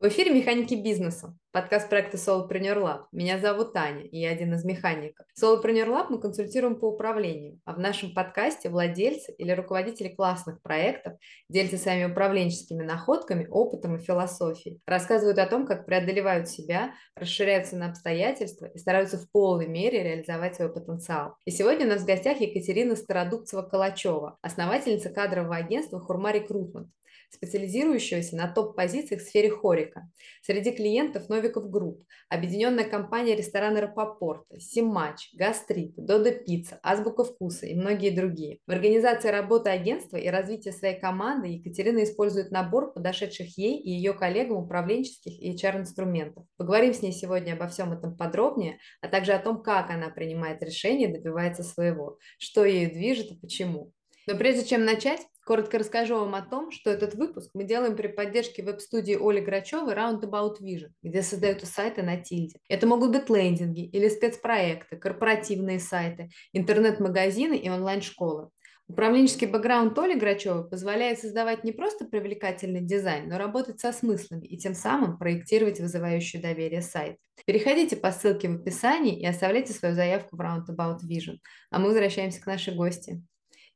В эфире «Механики бизнеса», подкаст проекта Solopreneur Lab. Меня зовут Таня, и я один из механиков. Solopreneur Lab мы консультируем по управлению, а в нашем подкасте владельцы или руководители классных проектов делятся своими управленческими находками, опытом и философией, рассказывают о том, как преодолевают себя, расширяются на обстоятельства и стараются в полной мере реализовать свой потенциал. И сегодня у нас в гостях Екатерина Стародубцева-Калачева, основательница кадрового агентства «Хурма Рекрутмент», специализирующегося на топ-позициях в сфере HoReCa. Среди клиентов Novikov Group, объединенная компания ресторана Рапопорта, Симач, Gastreet, Додо Пицца, Азбука Вкуса и многие другие. В организации работы агентства и развития своей команды Екатерина использует набор подошедших ей и ее коллегам управленческих и HR-инструментов. Поговорим с ней сегодня обо всем этом подробнее, а также о том, как она принимает решения и добивается своего, что ею движет и почему. Но прежде чем начать, коротко расскажу вам о том, что этот выпуск мы делаем при поддержке веб-студии Оли Грачевой Roundabout Vision, где создаются сайты на тильде. Это могут быть лендинги или спецпроекты, корпоративные сайты, интернет-магазины и онлайн-школы. Управленческий бэкграунд Оли Грачевой позволяет создавать не просто привлекательный дизайн, но работать со смыслами и тем самым проектировать вызывающий доверие сайт. Переходите по ссылке в описании и оставляйте свою заявку в Roundabout Vision. А мы возвращаемся к нашей гости.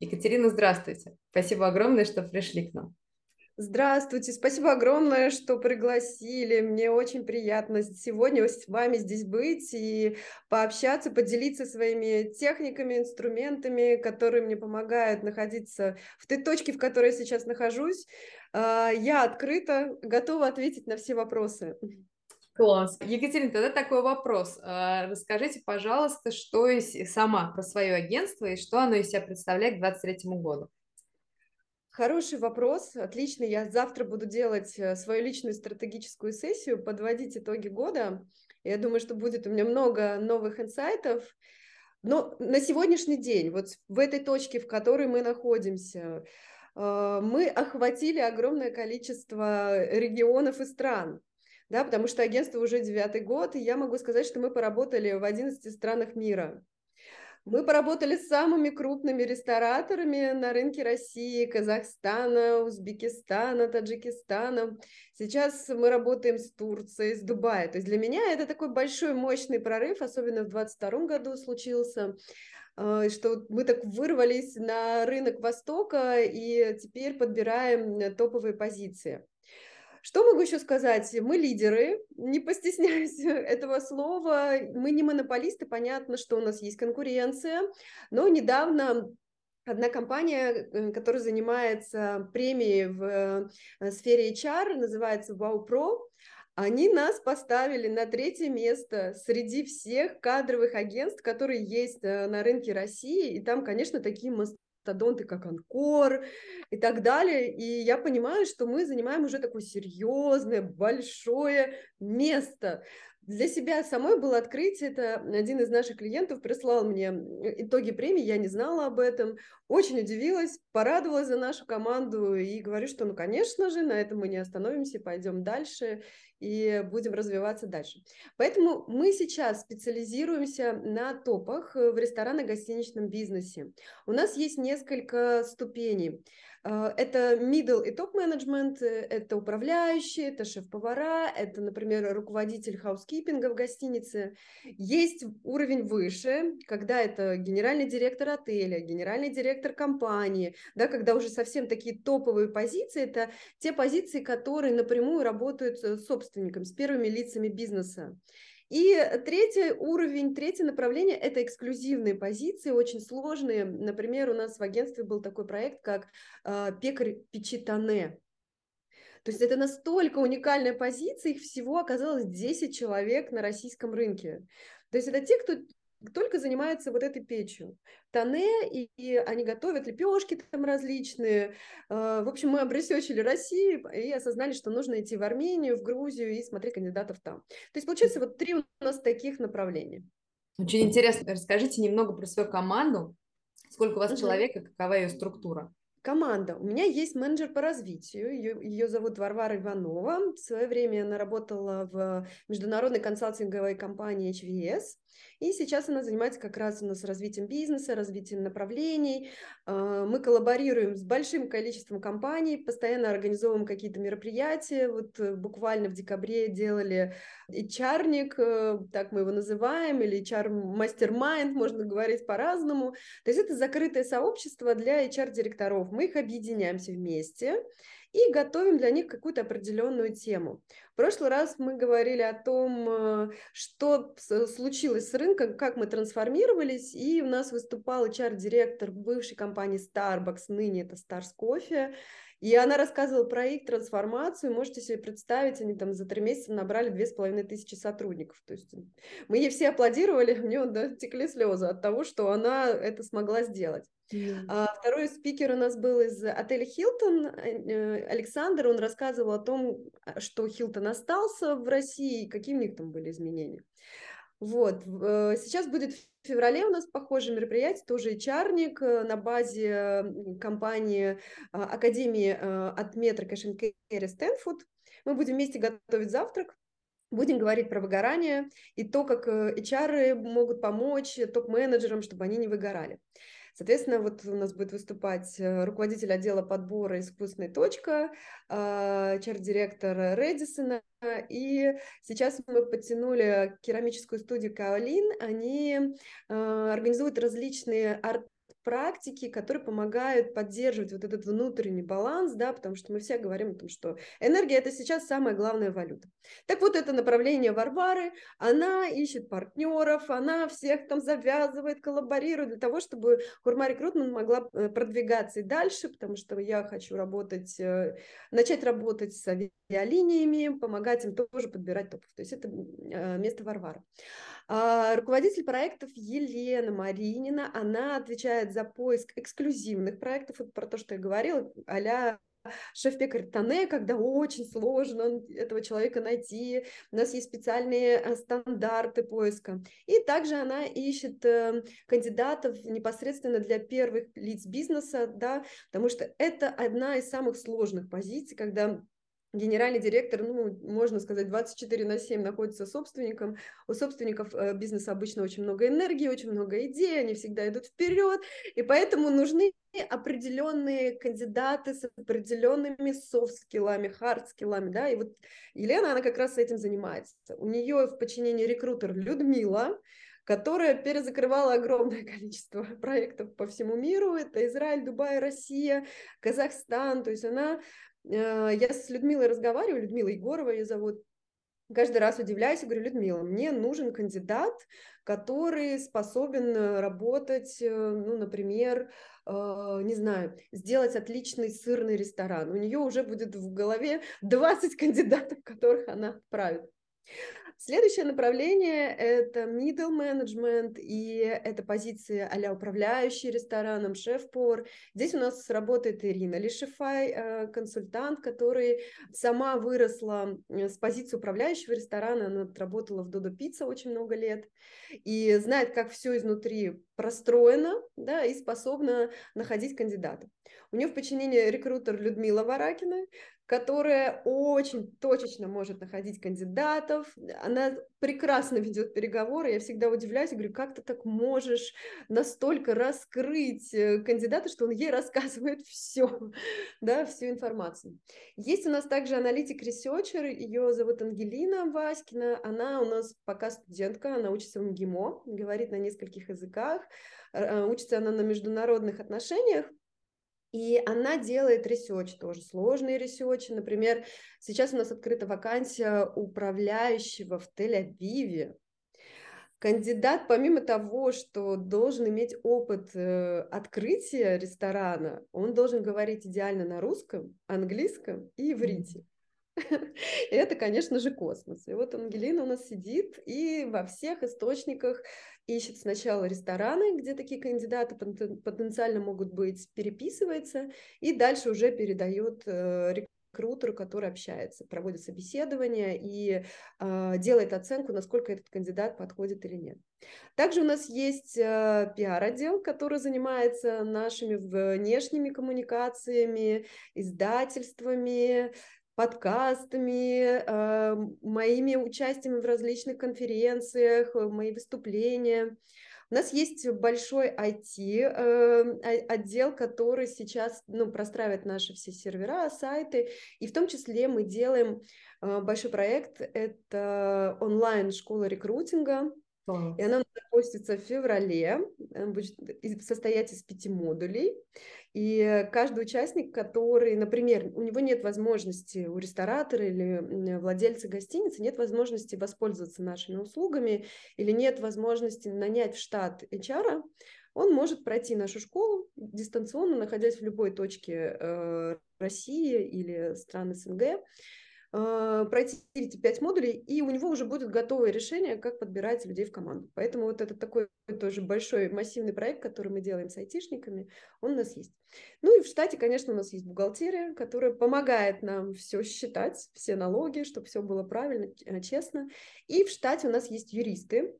Екатерина, здравствуйте. Спасибо огромное, что пришли к нам. Здравствуйте, спасибо огромное, что пригласили. Мне очень приятно сегодня с вами здесь быть и пообщаться, поделиться своими техниками, инструментами, которые мне помогают находиться в той точке, в которой я сейчас нахожусь. А, я открыта, готова ответить на все вопросы. Класс. Екатерина, тогда такой вопрос. А, расскажите, пожалуйста, что из, сама про свое агентство и что оно из себя представляет к 2023 году. Хороший вопрос, отлично. Я завтра буду делать э, свою личную стратегическую сессию, подводить итоги года. Я думаю, что будет у меня много новых инсайтов. Но на сегодняшний день, вот в этой точке, в которой мы находимся, э, мы охватили огромное количество регионов и стран да, потому что агентство уже девятый год, и я могу сказать, что мы поработали в 11 странах мира. Мы поработали с самыми крупными рестораторами на рынке России, Казахстана, Узбекистана, Таджикистана. Сейчас мы работаем с Турцией, с Дубаем. То есть для меня это такой большой, мощный прорыв, особенно в 2022 году случился э, что мы так вырвались на рынок Востока и теперь подбираем топовые позиции. Что могу еще сказать? Мы лидеры, не постесняюсь этого слова. Мы не монополисты, понятно, что у нас есть конкуренция, но недавно Одна компания, э, которая занимается премией в э, сфере HR, называется Wow Pro, они нас поставили на третье место среди всех кадровых агентств, которые есть э, на рынке России. И там, конечно, такие мастодонты, как Анкор и так далее. И я понимаю, что мы занимаем уже такое серьезное, большое место. Для себя самой было открытие, это один из наших клиентов прислал мне итоги премии, я не знала об этом, очень удивилась, порадовалась за нашу команду и говорю, что ну, конечно же, на этом мы не остановимся, пойдем дальше и будем развиваться дальше. Поэтому мы сейчас специализируемся на топах в ресторанно-гостиничном бизнесе. У нас есть несколько ступеней. А, это middle и топ-менеджмент, э, это управляющие, это шеф-повара, это, например, руководитель хаускипинга в гостинице. Есть уровень выше, когда это генеральный директор отеля, генеральный директор компании, да, когда уже совсем такие топовые позиции, это те позиции, которые напрямую работают с собственником, с первыми лицами бизнеса. И третий уровень, третье направление – это эксклюзивные позиции, очень сложные. Например, у нас в агентстве был такой проект, как э, «Пекарь Печитане». То есть это настолько уникальная позиция, их всего оказалось 10 человек на российском рынке. То есть это те, кто только занимается вот этой печью. Тане, и, и они готовят лепешки там различные. А, в общем, мы обресечили Россию и осознали, что нужно идти в Армению, в Грузию и смотреть кандидатов там. То есть, получается, вот три у нас таких направления. Очень интересно. Расскажите немного про свою команду. Сколько у вас угу. человек и какова ее структура? Команда. У меня есть менеджер по развитию. Ее, ее зовут Варвара Иванова. В свое время она работала в международной консалтинговой компании HVS. И сейчас она занимается как раз у нас развитием бизнеса, развитием направлений. А, мы коллаборируем с большим количеством компаний, постоянно организовываем какие-то мероприятия. Вот э, буквально в декабре делали HR-ник, э, так мы его называем, или HR-мастермайнд, можно говорить по-разному. То есть это закрытое сообщество для HR-директоров. Мы их объединяемся вместе и готовим для них какую-то определенную тему. В прошлый раз мы говорили о том, э, что случилось с рынком, как мы трансформировались, и у нас выступал HR-директор бывшей компании Starbucks, ныне это Stars Coffee, и она рассказывала про их трансформацию. Можете себе представить, они там за три месяца набрали две с половиной тысячи сотрудников. То есть мы ей все аплодировали, мне да, текли слезы от того, что она это смогла сделать. Yeah. А, второй спикер у нас был из отеля Хилтон, э, Александр, он рассказывал о том, а, что Хилтон остался в России, какие у них там были изменения. Вот, э, сейчас будет в феврале у нас похожее мероприятие, тоже чарник э, на базе компании а, Академии от Метро Кэш Керри Стэнфорд. Мы будем вместе готовить завтрак, Будем говорить про выгорание и то, как HR могут помочь топ-менеджерам, чтобы они не выгорали. Соответственно, вот у нас будет выступать э, руководитель отдела подбора «Искусственная точка», чар-директор Редисона, и сейчас мы подтянули керамическую студию Каолин. Они э, организуют различные арт практики, которые помогают поддерживать вот этот внутренний баланс, да, потому что мы все говорим о том, что энергия – это сейчас самая главная валюта. Так вот, это направление Варвары, она ищет партнеров, она всех там завязывает, коллаборирует для того, чтобы Хурма Рекрутмент могла э, продвигаться и дальше, потому что я хочу работать, э, начать работать с авиалиниями, помогать им тоже подбирать топов. То есть это э, место Варвары. А, руководитель проектов Елена Маринина, она отвечает за поиск эксклюзивных проектов, это про то, что я говорила, а шеф-пекарь Тане, когда очень сложно этого человека найти. У нас есть специальные э, стандарты поиска. И также она ищет э, кандидатов непосредственно для первых лиц бизнеса, да, потому что это одна из самых сложных позиций, когда генеральный директор, ну, можно сказать, 24 на 7 находится с собственником. У собственников э, бизнеса обычно очень много энергии, очень много идей, они всегда идут вперед, и поэтому нужны определенные кандидаты с определенными soft skill ами, hard skill ами, да, и вот Елена, она как раз этим занимается. У нее в подчинении рекрутер Людмила, которая перезакрывала огромное количество проектов по всему миру. Это Израиль, Дубай, Россия, Казахстан. То есть она я с Людмилой разговариваю, Людмила Егорова ее зовут, каждый раз удивляюсь и говорю, Людмила, мне нужен кандидат, который способен э, работать, э, ну, например, не знаю, сделать отличный сырный ресторан. У нее уже будет в голове 20 кандидатов, которых она отправит. Следующее направление – это middle management, и это позиции а управляющий рестораном, шеф-повар. Здесь у нас работает Ирина Лишифай, э, консультант, который сама выросла э, с позиции управляющего ресторана, она работала в Додо Пицца очень много лет, и знает, как все изнутри простроено, да, и способна находить кандидатов. У нее в подчинении рекрутер Людмила Варакина, которая очень точечно может находить кандидатов. Она прекрасно ведет переговоры. Я всегда удивляюсь, говорю, как ты так можешь настолько раскрыть э, кандидата, что он ей рассказывает все, да, всю информацию. Есть у нас также аналитик-researcher, ее зовут Ангелина Васькина. Она у нас пока студентка, она учится в МГИМО, говорит на нескольких языках. Э, учится она на международных отношениях, и она делает research тоже, сложные research и. Например, сейчас у нас открыта вакансия управляющего в Тель-Авиве. Кандидат, помимо того, что должен иметь опыт э, открытия ресторана, он должен говорить идеально на русском, английском и иврите. И это, конечно же, космос. И вот Ангелина у нас сидит и во всех источниках ищет сначала рестораны, где такие кандидаты потенциально могут быть, переписывается, и дальше уже передает э, рекрутер, который общается, проводит собеседование и э, делает оценку, насколько этот кандидат подходит или нет. Также у нас есть э, пиар-отдел, который занимается нашими внешними коммуникациями, издательствами, подкастами, э, моими участиями в различных конференциях, мои выступления. У нас есть большой IT-отдел, эм, который сейчас ну, простраивает наши все сервера, сайты, и в том числе мы делаем э, большой проект, это онлайн-школа рекрутинга. И она запустится в феврале, будет состоять из пяти модулей. И каждый участник, который, например, у него нет возможности, у ресторатора или владельца гостиницы нет возможности воспользоваться нашими услугами или нет возможности нанять в штат HR, он может пройти нашу школу дистанционно, находясь в любой точке э, России или стран СНГ, пройти эти пять модулей, и у него уже будет готовое решение, как подбирать людей в команду. Поэтому вот это такой тоже большой массивный проект, который мы делаем с айтишниками, он у нас есть. Ну и в штате, конечно, у нас есть бухгалтерия, которая помогает нам все считать, все налоги, чтобы все было правильно, э, честно. И в штате у нас есть юристы,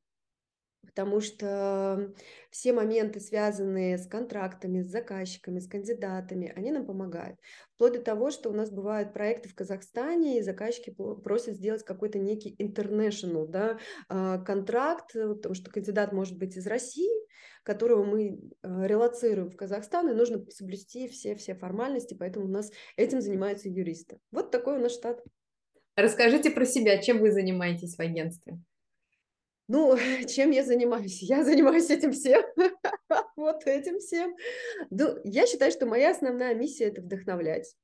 потому что все моменты, связанные с контрактами, с заказчиками, с кандидатами, они нам помогают. Вплоть до того, что у нас бывают проекты в Казахстане, и заказчики просят сделать какой-то некий international да, а, контракт, потому что кандидат может быть из России, которого мы а, релацируем в Казахстан, и нужно соблюсти все-все формальности, поэтому у нас этим занимаются юристы. Вот такой у нас штат. Расскажите про себя, чем вы занимаетесь в агентстве? Ну, чем я занимаюсь? Я занимаюсь этим всем, вот этим всем. Ну, я считаю, что моя основная миссия – это вдохновлять.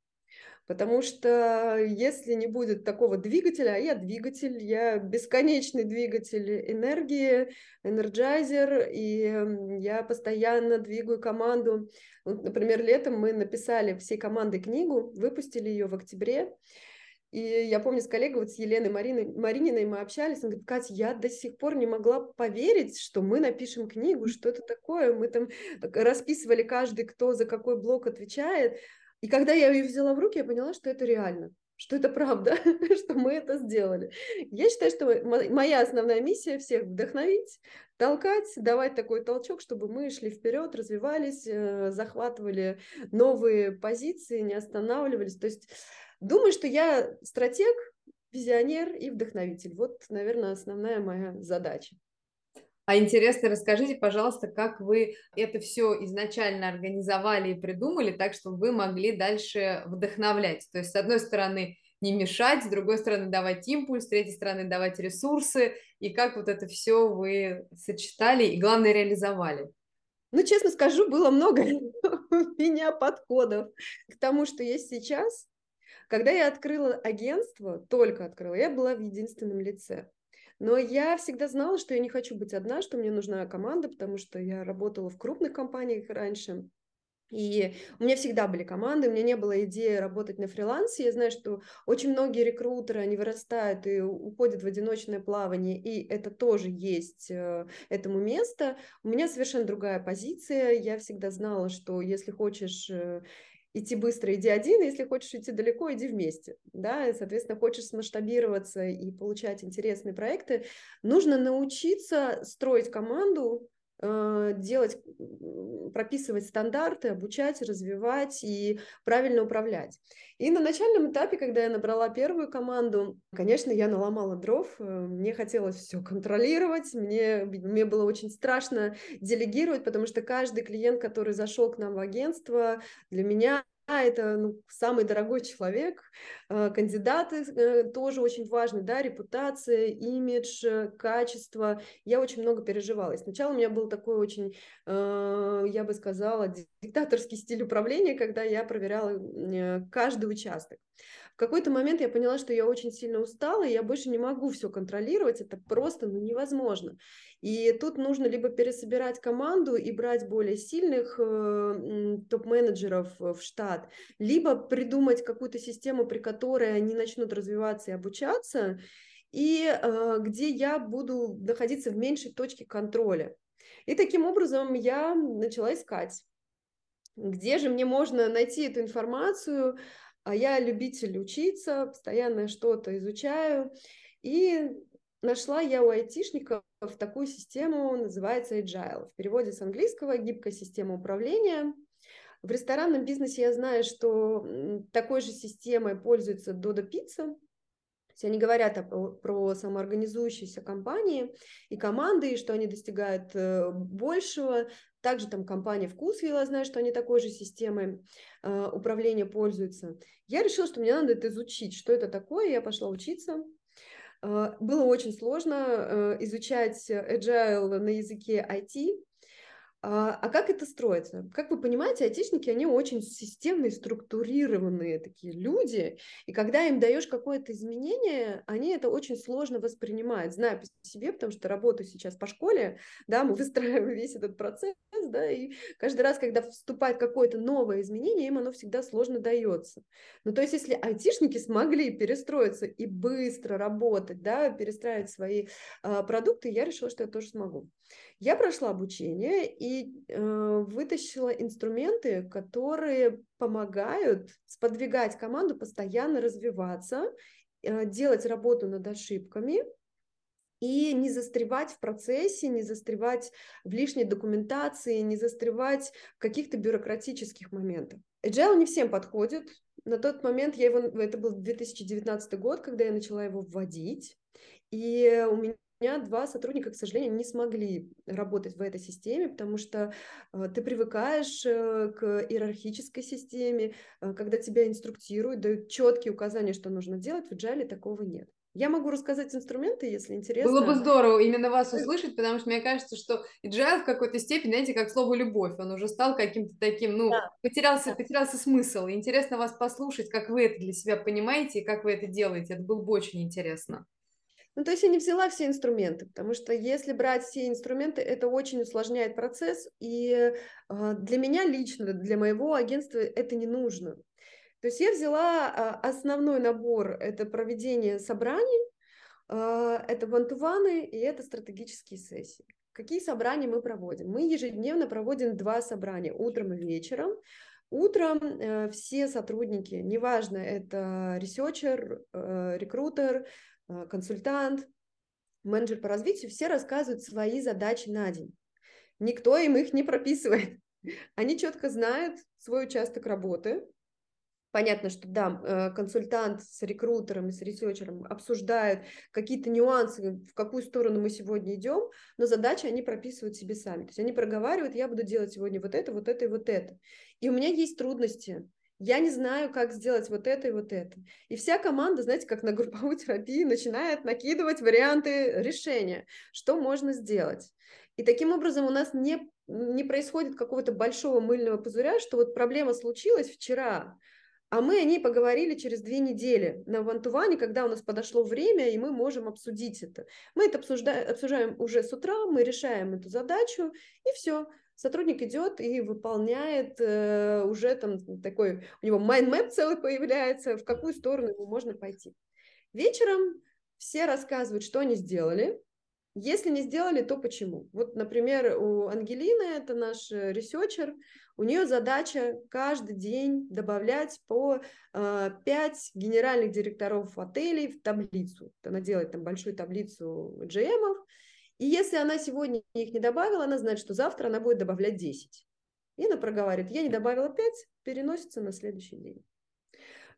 Потому что если не будет такого двигателя, а я двигатель, я бесконечный двигатель энергии, энерджайзер, и я постоянно двигаю команду. Вот, например, летом мы написали всей командой книгу, выпустили ее в октябре, и я помню с коллегой, вот с Еленой Мариной, Марининой мы общались, она говорит, Катя, я до сих пор не могла поверить, что мы напишем книгу, что это такое. Мы там расписывали каждый, кто за какой блок отвечает. И когда я ее взяла в руки, я поняла, что это реально что это правда, что мы это сделали. Я считаю, что моя основная миссия всех вдохновить, толкать, давать такой толчок, чтобы мы шли вперед, развивались, э, захватывали новые позиции, не останавливались. То есть Думаю, что я стратег, визионер и вдохновитель. Вот, наверное, основная моя задача. А интересно, расскажите, пожалуйста, как вы это все изначально организовали и придумали, так, чтобы вы могли дальше вдохновлять. То есть, с одной стороны, не мешать, с другой стороны, давать импульс, с третьей стороны, давать ресурсы, и как вот это все вы сочетали и, главное, реализовали. Ну, честно скажу, было много у меня подходов к тому, что есть сейчас. Когда я открыла агентство, только открыла, я была в единственном лице. Но я всегда знала, что я не хочу быть одна, что мне нужна команда, потому что я работала в крупных компаниях раньше. И у меня всегда были команды, у меня не было идеи работать на фрилансе. Я знаю, что очень многие рекрутеры, они вырастают и уходят в одиночное плавание, и это тоже есть э, этому место. У меня совершенно другая позиция. Я всегда знала, что если хочешь э, идти быстро, иди один, если хочешь идти далеко, иди вместе, да, и, соответственно, хочешь масштабироваться и получать интересные проекты, нужно научиться строить команду, делать, прописывать стандарты, обучать, развивать и правильно управлять. И на начальном этапе, когда я набрала первую команду, конечно, я наломала дров, э, мне хотелось все контролировать, мне, мне было очень страшно делегировать, потому что каждый клиент, который зашел к нам в агентство, для меня это ну, самый дорогой человек, э, кандидаты э, тоже очень важны, да, репутация, имидж, э, качество. Я очень много переживала. И сначала у меня был такой очень, я бы сказала, диктаторский стиль управления, когда я проверяла каждый участок какой-то момент я поняла, что я очень сильно устала, и я больше не могу все контролировать, это просто ну, невозможно. И тут нужно либо пересобирать команду и брать более сильных э, топ-менеджеров в штат, либо придумать какую-то систему, при которой они начнут развиваться и обучаться, и э, где я буду находиться в меньшей точке контроля. И таким образом я начала искать, где же мне можно найти эту информацию, а я любитель учиться, постоянно что-то изучаю, и нашла я у айтишников такую систему, называется Agile. В переводе с английского «гибкая система управления». В ресторанном бизнесе я знаю, что такой же системой пользуется Dodo Pizza, есть они говорят о, про самоорганизующиеся компании и команды, и что они достигают э, большего. Также там компания Вкусвилл, я знаю, что они такой же системой э, управления пользуются. Я решила, что мне надо это изучить, что это такое, я пошла учиться. Э, было очень сложно изучать agile на языке IT, а, а как это строится? Как вы понимаете, айтишники, они очень системные, структурированные такие люди, и когда им даешь какое-то изменение, они это очень сложно воспринимают. Знаю по себе, потому что работаю сейчас по школе, да, мы выстраиваем весь этот процесс, да, и каждый раз, когда вступает какое-то новое изменение, им оно всегда сложно дается. Ну, то есть, если айтишники смогли перестроиться и быстро работать, да, перестраивать свои э, продукты, я решила, что я тоже смогу. Я прошла обучение и э, вытащила инструменты, которые помогают сподвигать команду постоянно развиваться, э, делать работу над ошибками и не застревать в процессе, не застревать в лишней документации, не застревать в каких-то бюрократических моментах. Agile не всем подходит. На тот момент я его, это был 2019 год, когда я начала его вводить, и у меня два сотрудника, к сожалению, не смогли работать в этой системе, потому что э, ты привыкаешь э, к иерархической системе, э, когда тебя инструктируют, дают четкие указания, что нужно делать, в Agile такого нет. Я могу рассказать инструменты, если интересно. Было бы здорово именно вас услышать, потому что мне кажется, что agile в какой-то степени, знаете, как слово любовь, он уже стал каким-то таким, ну, да. потерялся, потерялся смысл. интересно вас послушать, как вы это для себя понимаете и как вы это делаете. Это было бы очень интересно. Ну, то есть я не взяла все инструменты, потому что если брать все инструменты, это очень усложняет процесс, и э, для меня лично, для моего агентства это не нужно. То есть я взяла э, основной набор, это проведение собраний, э, это one-to-one ы и это стратегические сессии. Какие собрания мы проводим? Мы ежедневно проводим два собрания, утром и вечером. Утром э, все сотрудники, неважно, это researcher, э, рекрутер, Э, консультант, менеджер по развитию, все рассказывают свои задачи на день. Никто им их не прописывает. Они четко знают свой участок работы. Понятно, что да, э, консультант с рекрутером и с researcher ом обсуждают какие-то нюансы, в какую сторону мы сегодня идем, но задачи они прописывают себе сами. То есть они проговаривают, я буду делать сегодня вот это, вот это и вот это. И у меня есть трудности я не знаю, как сделать вот это и вот это. И вся команда, знаете, как на групповой терапии, начинает накидывать варианты решения, что можно сделать. И таким образом у нас не, не происходит какого-то большого мыльного пузыря, что вот проблема случилась вчера, а мы о ней поговорили через две недели на вантуване, когда у нас подошло время, и мы можем обсудить это. Мы это обсуждаем, обсуждаем уже с утра, мы решаем эту задачу, и все сотрудник идет и выполняет э, уже там такой, у него mind map целый появляется, в какую сторону ему можно пойти. Вечером все рассказывают, что они сделали, если не сделали, то почему? Вот, например, у Ангелины, это наш э, researcher, у нее задача каждый день добавлять по э, 5 генеральных директоров отелей в таблицу. Она делает там большую таблицу GM, и если она сегодня их не добавила, она знает, что завтра она будет добавлять 10. И она проговаривает, я не добавила 5, переносится на следующий день.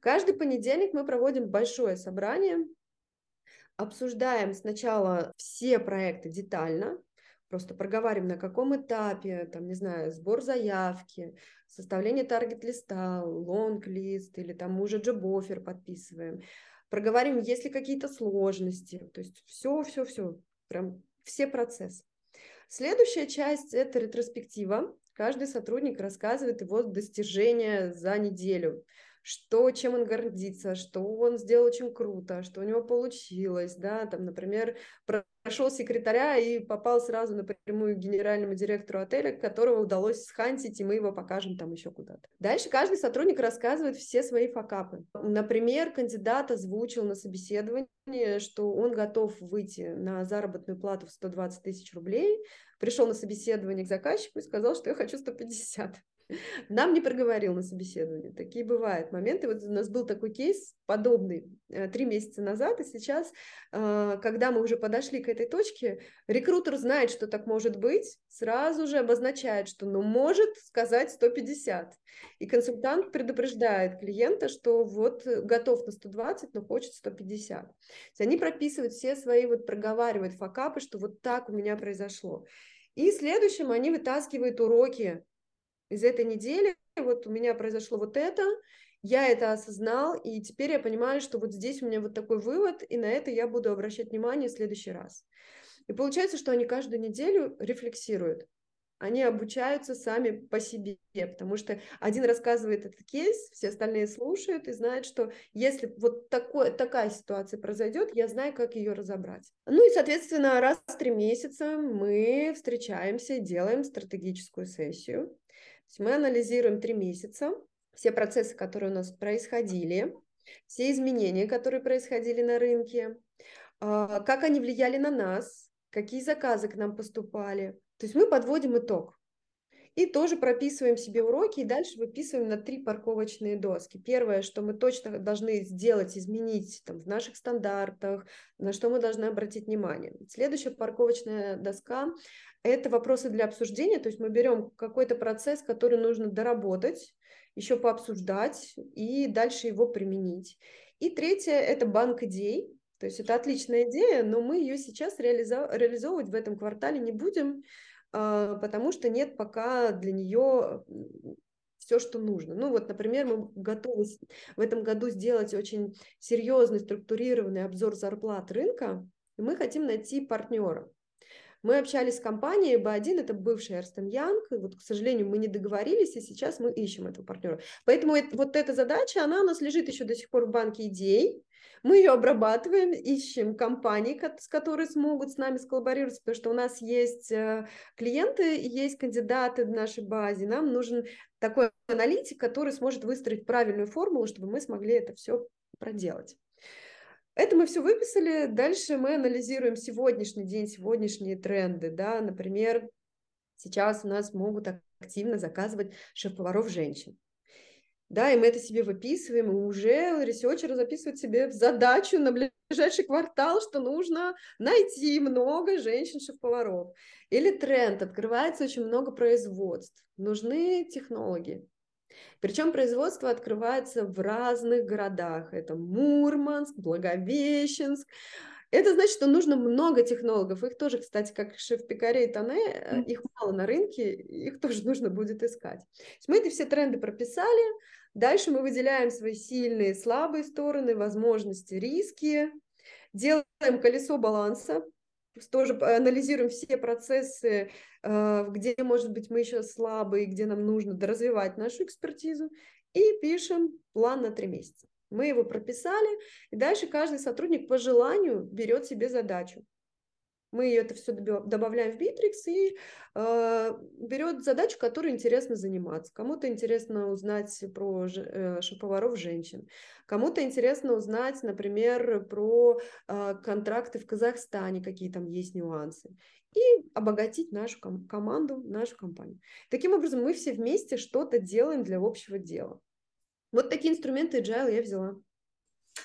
Каждый понедельник мы проводим большое собрание, обсуждаем сначала все проекты детально, просто проговариваем, на каком этапе, там, не знаю, сбор заявки, составление таргет-листа, лонг-лист, или там уже джоб-оффер подписываем. Проговорим, есть ли какие-то сложности, то есть все-все-все, прям все процессы. Следующая часть – это ретроспектива. Каждый сотрудник рассказывает его достижения за неделю что, чем он гордится, что он сделал очень круто, что у него получилось, да, там, например, прошел секретаря и попал сразу напрямую к генеральному директору отеля, которого удалось схантить, и мы его покажем там еще куда-то. Дальше каждый сотрудник рассказывает все свои факапы. Например, кандидат озвучил на собеседовании, что он готов выйти на заработную плату в 120 тысяч рублей, пришел на собеседование к заказчику и сказал, что я хочу 150. нам не проговорил на собеседовании. Такие бывают моменты. Вот у нас был такой кейс подобный э, три месяца назад, и сейчас, э, когда мы уже подошли к этой точке, рекрутер знает, что так может быть, сразу же обозначает, что ну может сказать 150. И консультант предупреждает клиента, что вот готов на 120, но хочет 150. То есть они прописывают все свои, вот проговаривают факапы, что вот так у меня произошло. И следующим они вытаскивают уроки из этой недели. Вот у меня произошло вот это, я это осознал, и теперь я понимаю, что вот здесь у меня вот такой вывод, и на это я буду обращать внимание в следующий раз. И получается, что они каждую неделю рефлексируют. Они обучаются сами по себе, потому что один рассказывает этот кейс, все остальные слушают и знают, что если вот такое, такая ситуация произойдет, я знаю, как ее разобрать. Ну и, соответственно, раз в три месяца мы встречаемся, делаем стратегическую сессию. Мы анализируем три месяца все процессы, которые у нас происходили, все изменения, которые происходили на рынке, а, как они влияли на нас, какие заказы к нам поступали. То есть мы подводим итог. И тоже прописываем себе уроки, и дальше выписываем на три парковочные доски. Первое, что мы точно должны сделать, изменить там, в наших стандартах, на что мы должны обратить внимание. Следующая парковочная доска это вопросы для обсуждения, то есть мы берем какой-то процесс, который нужно доработать, еще пообсуждать и дальше его применить. И третье – это банк идей, то есть это отличная идея, но мы ее сейчас реализо- реализовывать в этом квартале не будем, потому что нет пока для нее все, что нужно. Ну вот, например, мы готовы в этом году сделать очень серьезный структурированный обзор зарплат рынка, и мы хотим найти партнера. Мы общались с компанией B1, это бывший Эрстон Янг, вот, к сожалению, мы не договорились, и сейчас мы ищем этого партнера. Поэтому это, вот эта задача, она у нас лежит еще до сих пор в банке идей, мы ее обрабатываем, ищем компании, с которые смогут с нами сколлаборировать, потому что у нас есть э, клиенты, есть кандидаты в нашей базе. Нам нужен такой аналитик, который сможет выстроить правильную формулу, чтобы мы смогли это все проделать. Это мы все выписали. Дальше мы анализируем сегодняшний день, сегодняшние тренды. Да? Например, сейчас у нас могут активно заказывать шеф-поваров женщин. Да, и мы это себе выписываем, и уже researcher записывает себе в задачу на ближайший квартал, что нужно найти много женщин-шеф-поваров. Или тренд, открывается очень много производств, нужны технологии. Причем производство открывается в разных городах. Это Мурманск, Благовещенск. Это значит, что нужно много технологов. Их тоже, кстати, как шеф-пекарей Тане, э, их мало на рынке, их тоже нужно будет искать. мы эти все тренды прописали. Дальше мы выделяем свои сильные, слабые стороны, возможности, риски. Делаем колесо баланса, тоже анализируем все процессы, э, где, может быть, мы еще слабые, где нам нужно доразвивать нашу экспертизу, и пишем план на три месяца. Мы его прописали, и дальше каждый сотрудник по желанию берет себе задачу. Мы это все добавляем в Bittrex и э, берет задачу, которой интересно заниматься. Кому-то интересно узнать про э, шеф-поваров женщин, кому-то интересно узнать, например, про э, контракты в Казахстане, какие там есть нюансы, и обогатить нашу ком- команду, нашу компанию. Таким образом, мы все вместе что-то делаем для общего дела. Вот такие инструменты agile я взяла.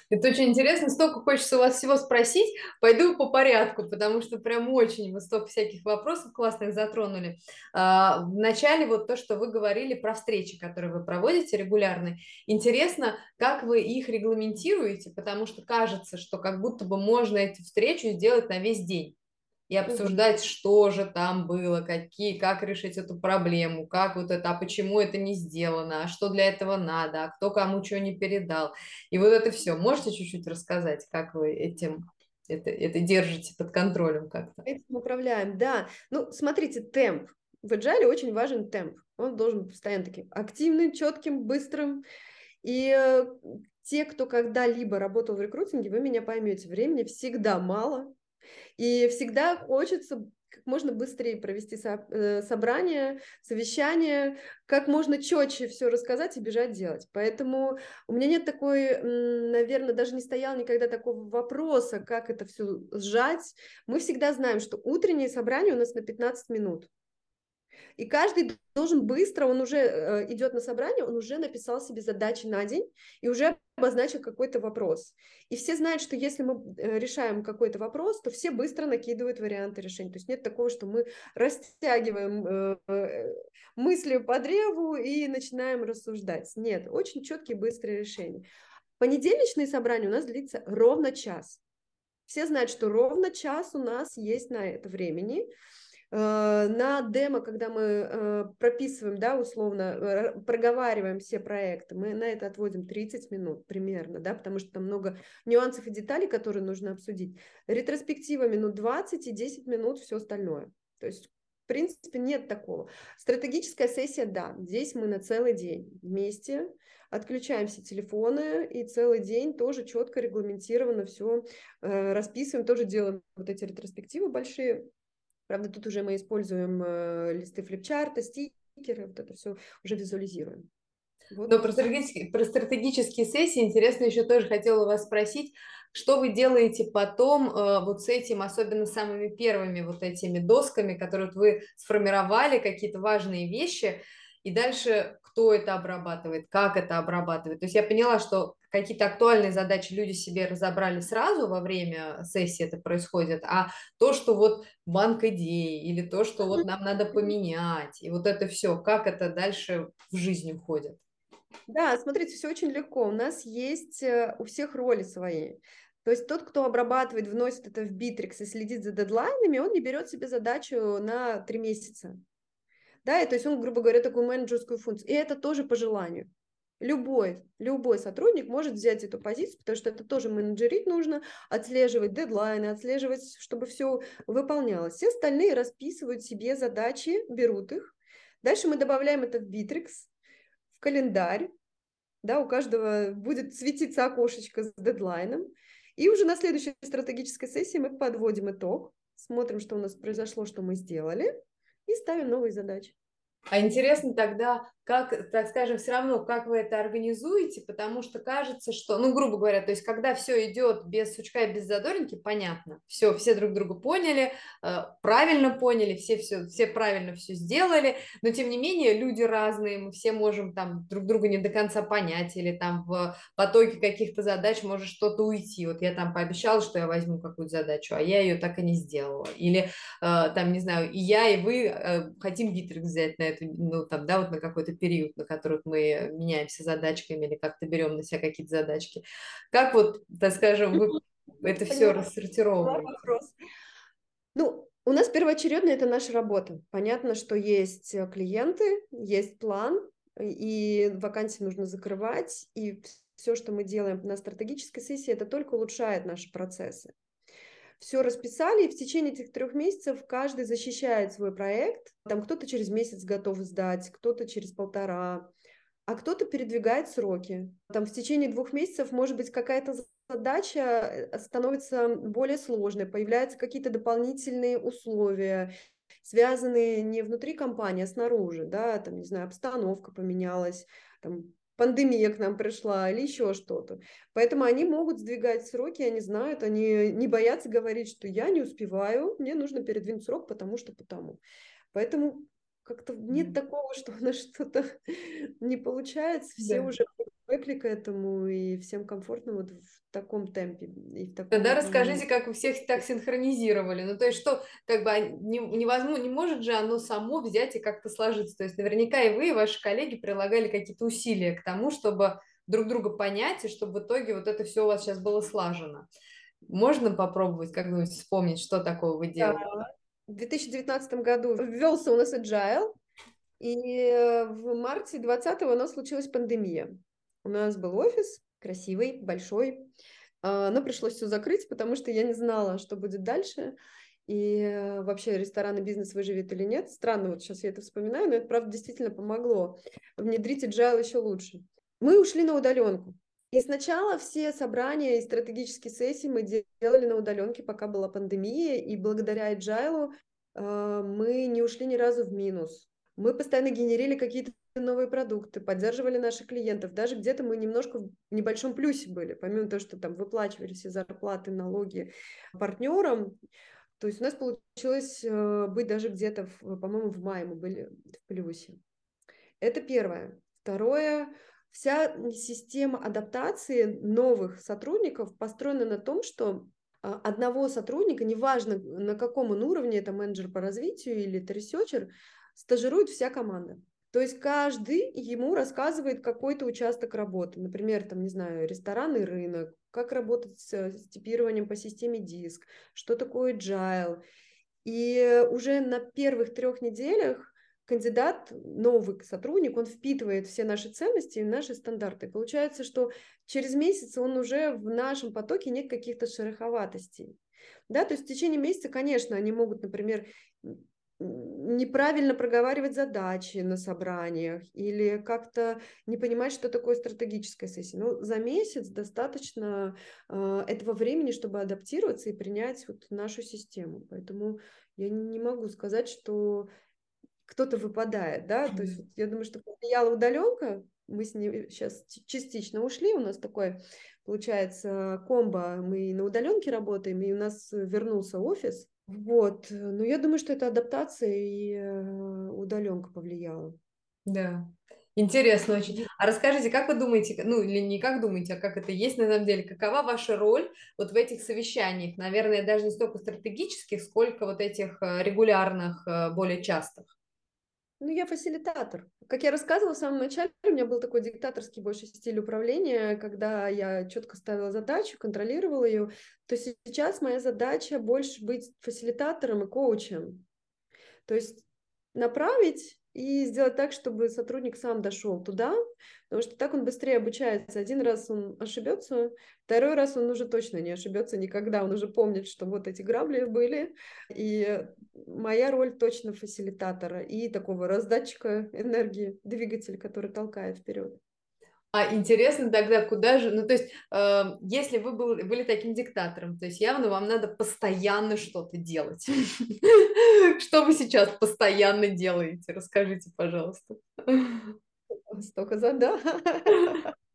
Это очень интересно, столько хочется у вас всего спросить. Пойду по порядку, потому что прям очень вы столько всяких вопросов классных затронули. А, вначале вот то, что вы говорили про встречи, которые вы проводите регулярно. Интересно, как вы их регламентируете, потому что кажется, что как будто бы можно эту встречу сделать на весь день и обсуждать, что же там было, какие, как решить эту проблему, как вот это, а почему это не сделано, а что для этого надо, а кто кому что не передал. И вот это все. Можете чуть-чуть рассказать, как вы этим это, это держите под контролем как-то? Этим управляем, да. Ну, смотрите, темп. В agile очень важен темп. Он должен быть постоянно таким активным, четким, быстрым. И э, те, кто когда-либо работал в рекрутинге, вы меня поймете, времени всегда мало, и всегда хочется как можно быстрее провести э, собрание, совещание, как можно четче все рассказать и бежать делать. Поэтому у меня нет такой, наверное, даже не стоял никогда такого вопроса, как это все сжать. Мы всегда знаем, что утреннее собрание у нас на 15 минут. И каждый должен быстро, он уже э, идет на собрание, он уже написал себе задачи на день и уже обозначил какой-то вопрос. И все знают, что если мы э, решаем какой-то вопрос, то все быстро накидывают варианты решения. То есть нет такого, что мы растягиваем э, мысли по древу и начинаем рассуждать. Нет, очень четкие быстрые решения. Понедельничные собрания у нас длится ровно час. Все знают, что ровно час у нас есть на это времени. Э, на демо, когда мы э, прописываем, да, условно, э, проговариваем все проекты, мы на это отводим 30 минут примерно, да, потому что там много нюансов и деталей, которые нужно обсудить. Ретроспектива минут 20 и 10 минут все остальное. То есть в принципе, нет такого. Стратегическая сессия, да, здесь мы на целый день вместе, отключаем все телефоны и целый день тоже четко регламентированно все э, расписываем, тоже делаем вот эти ретроспективы большие, Правда, тут уже мы используем э, листы флипчарта, стикеры, вот это все уже визуализируем. Вот. Но про стратегические, про стратегические сессии интересно еще тоже хотела вас спросить, что вы делаете потом э, вот с этим, особенно самыми первыми вот этими досками, которые вот вы сформировали, какие-то важные вещи, и дальше кто это обрабатывает, как это обрабатывает. То есть я поняла, что какие-то актуальные задачи люди себе разобрали сразу во время сессии это происходит, а то, что вот банк идей или то, что вот нам надо поменять, и вот это все, как это дальше в жизнь уходит. Да, смотрите, все очень легко. У нас есть э, у всех роли свои. То есть тот, кто обрабатывает, вносит это в Bittrex и следит за дедлайнами, он не берет себе задачу на три месяца да, и то есть он, грубо говоря, такую менеджерскую функцию. И это тоже по желанию. Любой, любой сотрудник может взять эту позицию, потому что это тоже менеджерить нужно, отслеживать дедлайны, отслеживать, чтобы все выполнялось. Все остальные расписывают себе задачи, берут их. Дальше мы добавляем это в Bittrex, в календарь. Да, у каждого будет светиться окошечко с дедлайном. И уже на следующей стратегической сессии мы подводим итог, смотрим, что у нас произошло, что мы сделали, и ставим новые задачи. А интересно тогда, как, так скажем, все равно, как вы это организуете, потому что кажется, что, ну, грубо говоря, то есть, когда все идет без сучка и без задоринки, понятно, все, все друг друга поняли, э, правильно поняли, все, все, все правильно все сделали, но, тем не менее, люди разные, мы все можем там друг друга не до конца понять, или там в потоке каких-то задач может что-то уйти, вот я там пообещала, что я возьму какую-то задачу, а я ее так и не сделала, или э, там, не знаю, и я, и вы э, хотим битрик взять на эту, ну, там, да, вот на какой-то период, на который мы меняемся задачками или как-то берем на себя какие-то задачки. Как вот, так скажем, вы это все рассортировываете? Ну, у нас первоочередно это наша работа. Понятно, что есть э, клиенты, есть план, и вакансии нужно закрывать, и все, что мы делаем на стратегической сессии, это только улучшает наши процессы все расписали, и в течение этих трех месяцев каждый защищает свой проект. Там кто-то через месяц готов сдать, кто-то через полтора, а кто-то передвигает сроки. Там в течение двух месяцев, может быть, какая-то задача э, становится более сложной, появляются какие-то дополнительные условия, связанные не внутри компании, а снаружи, да, там, не знаю, обстановка поменялась, там, пандемия к нам пришла или еще что-то. Поэтому они могут сдвигать сроки, они знают, они не боятся говорить, что я не успеваю, мне нужно передвинуть срок, потому что потому. Поэтому как-то нет такого, что у нас что-то не получается, все да. уже привыкли к этому, и всем комфортно вот в таком темпе. И в таком... Тогда расскажите, как вы всех так синхронизировали. Ну, то есть, что, как бы, не, невозможно, не может же оно само взять и как-то сложиться. То есть, наверняка и вы, и ваши коллеги прилагали какие-то усилия к тому, чтобы друг друга понять, и чтобы в итоге вот это все у вас сейчас было слажено. Можно попробовать как-нибудь вспомнить, что такого вы делали? Да. В 2019 году ввелся у нас agile, и в марте 2020 у нас случилась пандемия. У нас был офис, красивый, большой, а, но пришлось все закрыть, потому что я не знала, что будет дальше. И э, вообще ресторанный бизнес выживет или нет. Странно, вот сейчас я это вспоминаю, но это, правда, действительно помогло внедрить agile еще лучше. Мы ушли на удаленку. И сначала все собрания и стратегические сессии мы делали на удаленке, пока была пандемия, и благодаря agile э, мы не ушли ни разу в минус. Мы постоянно генерили какие-то новые продукты, поддерживали наших клиентов. Даже где-то мы немножко в небольшом плюсе были, помимо того, что там выплачивали все зарплаты, налоги партнерам, То есть у нас получилось э, быть даже где-то, по-моему, в мае мы были в плюсе. Это первое. Второе, вся система адаптации новых сотрудников построена на том, что а, одного сотрудника, неважно на каком он уровне, это менеджер по развитию или это researcher, стажирует вся команда. То есть каждый ему рассказывает какой-то участок работы. Например, там, не знаю, ресторанный рынок, как работать с типированием по системе диск, что такое agile. И уже на первых трех неделях кандидат, новый сотрудник, он впитывает все наши ценности и наши стандарты. Получается, что через месяц он уже в нашем потоке нет каких-то шероховатостей. Да, то есть в течение месяца, конечно, они могут, например, неправильно проговаривать задачи на собраниях или как-то не понимать, что такое стратегическая сессия. Но за месяц достаточно э, этого времени, чтобы адаптироваться и принять вот нашу систему. Поэтому я не могу сказать, что кто-то выпадает, да, то есть я думаю, что повлияла удаленка, мы с ней сейчас частично ушли, у нас такой, получается, комбо, мы на удаленке работаем, и у нас вернулся офис, вот, но я думаю, что это адаптация и э, удаленка повлияла. Да, Интересно очень. А расскажите, как вы думаете, ну или не как думаете, а как это есть на самом деле, какова ваша роль вот в этих совещаниях? Наверное, даже не столько стратегических, сколько вот этих э, регулярных, э, более частых. Ну, я фасилитатор. Как я рассказывала в самом начале, у меня был такой диктаторский больше стиль управления, когда я четко ставила задачу, контролировала ее. То есть сейчас моя задача больше быть фасилитатором и коучем. То есть направить и сделать так, чтобы сотрудник сам дошел туда, потому что так он быстрее обучается. Один раз он ошибется, второй раз он уже точно не ошибется никогда, он уже помнит, что вот эти грабли были, и моя роль точно фасилитатора и такого раздатчика энергии, двигатель, который толкает вперед. А интересно тогда, куда же, ну то есть, э, если вы был, были таким диктатором, то есть явно вам надо постоянно что-то делать. Что вы сейчас постоянно делаете? Расскажите, пожалуйста. Столько задач.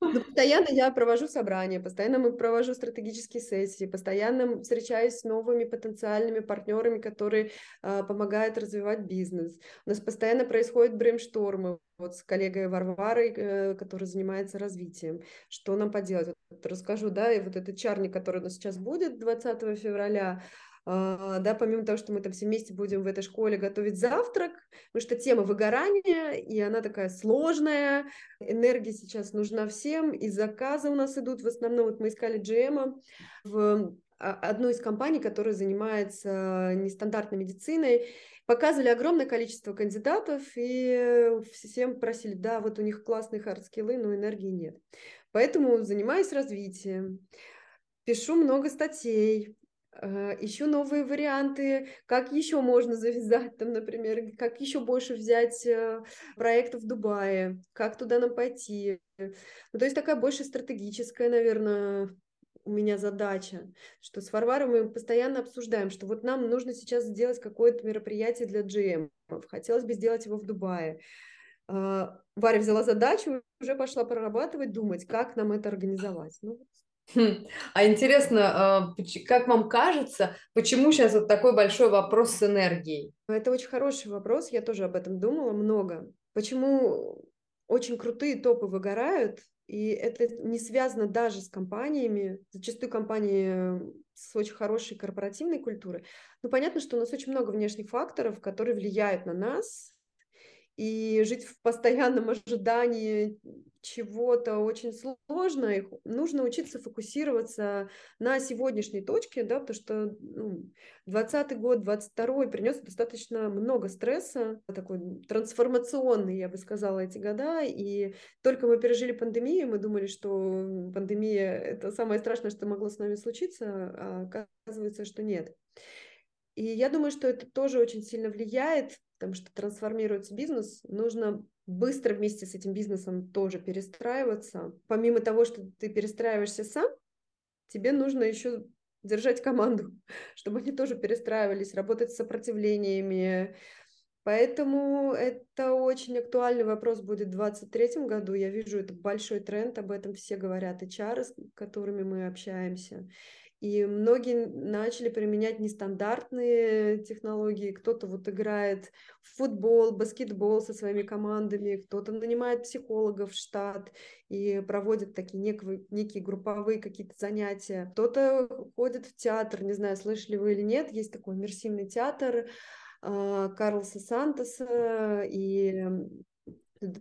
Но постоянно я провожу собрания, постоянно мы провожу стратегические сессии, постоянно встречаюсь с новыми потенциальными партнерами, которые э, помогают развивать бизнес. У нас постоянно происходят бреймштормы вот с коллегой Варварой, э, которая занимается развитием. Что нам поделать? Вот расскажу, да, и вот этот чарник, который у нас сейчас будет 20 февраля, да, помимо того, что мы там все вместе будем в этой школе готовить завтрак, потому что тема выгорания, и она такая сложная, энергия сейчас нужна всем, и заказы у нас идут, в основном вот мы искали GM в а, одной из компаний, которая занимается нестандартной медициной, показывали огромное количество кандидатов, и всем просили, да, вот у них классные hard skill ы, но энергии нет. Поэтому занимаюсь развитием, пишу много статей, ищу новые варианты, как еще можно завязать, там, например, как еще больше взять э, проектов в Дубае, как туда нам пойти. Ну, то есть такая больше стратегическая, наверное, у меня задача, что с Варварой мы постоянно обсуждаем, что вот нам нужно сейчас сделать какое-то мероприятие для GM, хотелось бы сделать его в Дубае. А, Варя взяла задачу, уже пошла прорабатывать, думать, как нам это организовать. Ну. А интересно, а, как вам кажется, почему сейчас вот такой большой вопрос с энергией? Это очень хороший вопрос, я тоже об этом думала много. Почему очень крутые топы выгорают, и это не связано даже с компаниями, зачастую компании с очень хорошей корпоративной культурой. Но понятно, что у нас очень много внешних факторов, которые влияют на нас, и жить в постоянном ожидании чего-то очень сложно, нужно учиться фокусироваться на сегодняшней точке, да, потому что ну, 20 год, 22 принес достаточно много стресса, такой трансформационный, я бы сказала, эти года, и только мы пережили пандемию, мы думали, что пандемия – это самое страшное, что могло с нами случиться, а оказывается, что нет. И я думаю, что это тоже очень сильно влияет потому что трансформируется бизнес, нужно быстро вместе с этим бизнесом тоже перестраиваться. Помимо того, что ты перестраиваешься сам, тебе нужно еще держать команду, чтобы они тоже перестраивались, работать с сопротивлениями. Поэтому это очень актуальный вопрос будет в 2023 году. Я вижу, это большой тренд, об этом все говорят HR, с которыми мы общаемся. И многие начали применять нестандартные технологии. Кто-то вот играет в футбол, баскетбол со своими командами, кто-то нанимает психологов в штат и проводит такие некие, некие групповые какие-то занятия. Кто-то ходит в театр, не знаю, слышали вы или нет, есть такой иммерсивный театр, а, Карлса Сантоса, и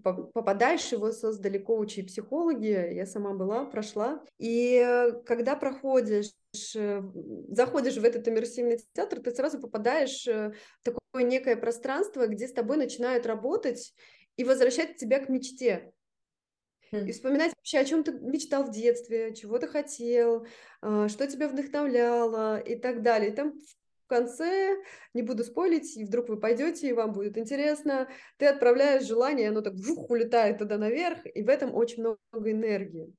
попадаешь, его создали коучи и психологи, я сама была, прошла. И э, когда проходишь, заходишь в этот иммерсивный театр, ты сразу попадаешь э, в такое некое пространство, где с тобой начинают работать и возвращать тебя к мечте. Хм. И вспоминать вообще, о чем ты мечтал в детстве, чего ты хотел, что тебя вдохновляло и так далее. И там конце, не буду спорить, и вдруг вы пойдете, и вам будет интересно, ты отправляешь желание, оно так вжух, улетает туда наверх, и в этом очень много энергии.